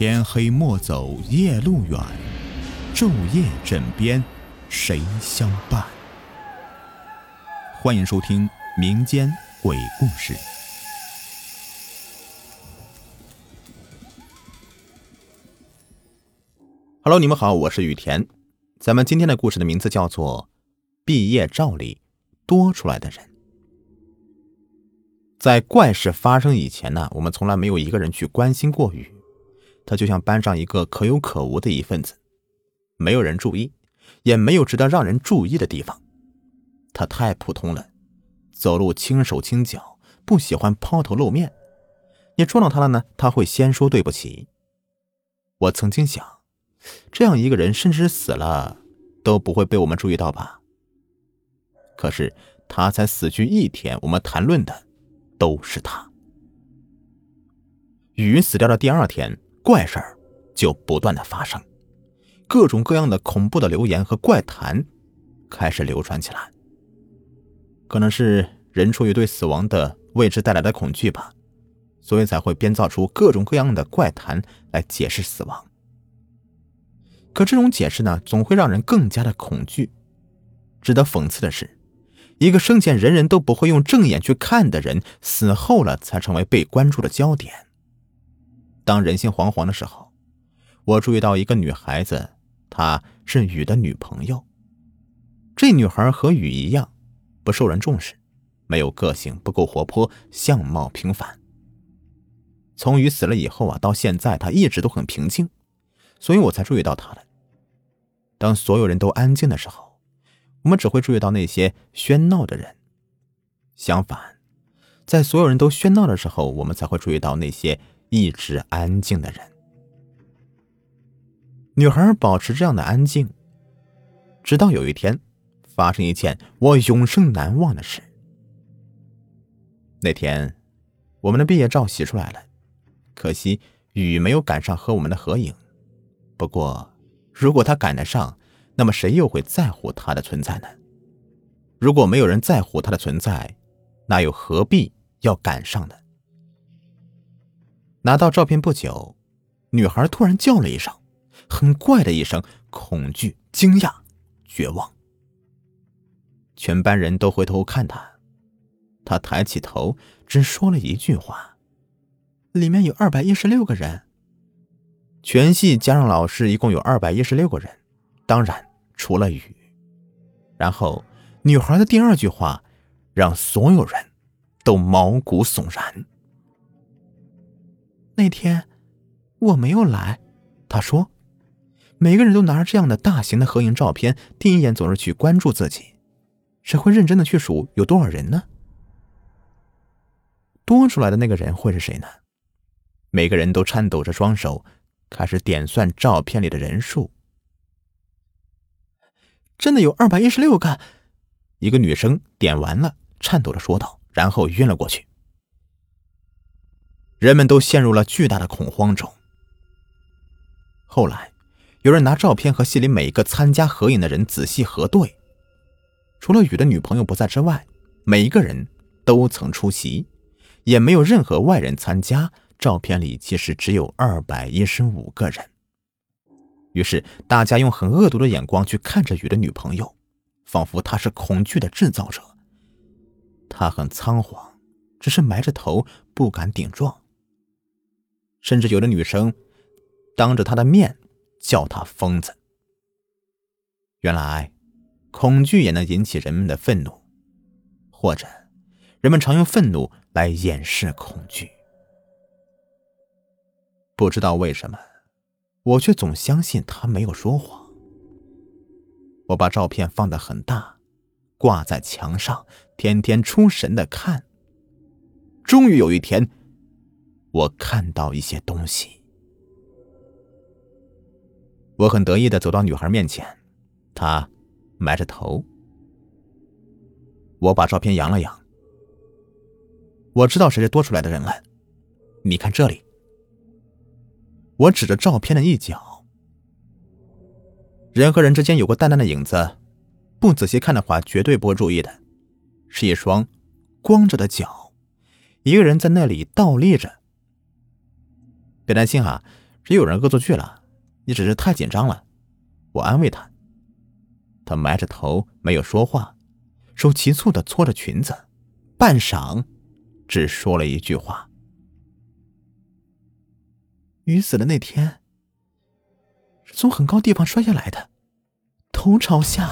天黑莫走夜路远，昼夜枕边谁相伴？欢迎收听民间鬼故事。Hello，你们好，我是雨田。咱们今天的故事的名字叫做《毕业照里多出来的人》。在怪事发生以前呢，我们从来没有一个人去关心过雨。他就像班上一个可有可无的一份子，没有人注意，也没有值得让人注意的地方。他太普通了，走路轻手轻脚，不喜欢抛头露面。你撞到他了呢，他会先说对不起。我曾经想，这样一个人，甚至死了都不会被我们注意到吧？可是他才死去一天，我们谈论的都是他。雨死掉的第二天。怪事儿就不断的发生，各种各样的恐怖的流言和怪谈开始流传起来。可能是人出于对死亡的未知带来的恐惧吧，所以才会编造出各种各样的怪谈来解释死亡。可这种解释呢，总会让人更加的恐惧。值得讽刺的是，一个生前人人都不会用正眼去看的人，死后了才成为被关注的焦点。当人心惶惶的时候，我注意到一个女孩子，她是雨的女朋友。这女孩和雨一样，不受人重视，没有个性，不够活泼，相貌平凡。从雨死了以后啊，到现在她一直都很平静，所以我才注意到她的。当所有人都安静的时候，我们只会注意到那些喧闹的人；相反，在所有人都喧闹的时候，我们才会注意到那些。一直安静的人，女孩保持这样的安静，直到有一天，发生一件我永生难忘的事。那天，我们的毕业照洗出来了，可惜雨没有赶上和我们的合影。不过，如果他赶得上，那么谁又会在乎他的存在呢？如果没有人在乎他的存在，那又何必要赶上呢？拿到照片不久，女孩突然叫了一声，很怪的一声，恐惧、惊讶、绝望。全班人都回头看她，她抬起头，只说了一句话：“里面有二百一十六个人。”全系加上老师一共有二百一十六个人，当然除了雨。然后，女孩的第二句话，让所有人都毛骨悚然。那天我没有来，他说：“每个人都拿着这样的大型的合影照片，第一眼总是去关注自己，谁会认真的去数有多少人呢？多出来的那个人会是谁呢？”每个人都颤抖着双手，开始点算照片里的人数。真的有二百一十六个，一个女生点完了，颤抖着说道，然后晕了过去。人们都陷入了巨大的恐慌中。后来，有人拿照片和戏里每一个参加合影的人仔细核对，除了雨的女朋友不在之外，每一个人都曾出席，也没有任何外人参加。照片里其实只有二百一十五个人。于是，大家用很恶毒的眼光去看着雨的女朋友，仿佛她是恐惧的制造者。她很仓皇，只是埋着头，不敢顶撞。甚至有的女生当着他的面叫他疯子。原来，恐惧也能引起人们的愤怒，或者人们常用愤怒来掩饰恐惧。不知道为什么，我却总相信他没有说谎。我把照片放得很大，挂在墙上，天天出神的看。终于有一天。我看到一些东西，我很得意的走到女孩面前，她埋着头。我把照片扬了扬，我知道谁是多出来的人了。你看这里，我指着照片的一角，人和人之间有个淡淡的影子，不仔细看的话绝对不会注意的，是一双光着的脚，一个人在那里倒立着。别担心哈，是有人恶作剧了，你只是太紧张了。”我安慰他。他埋着头没有说话，手急促的搓着裙子，半晌，只说了一句话：“鱼死的那天，是从很高地方摔下来的，头朝下。”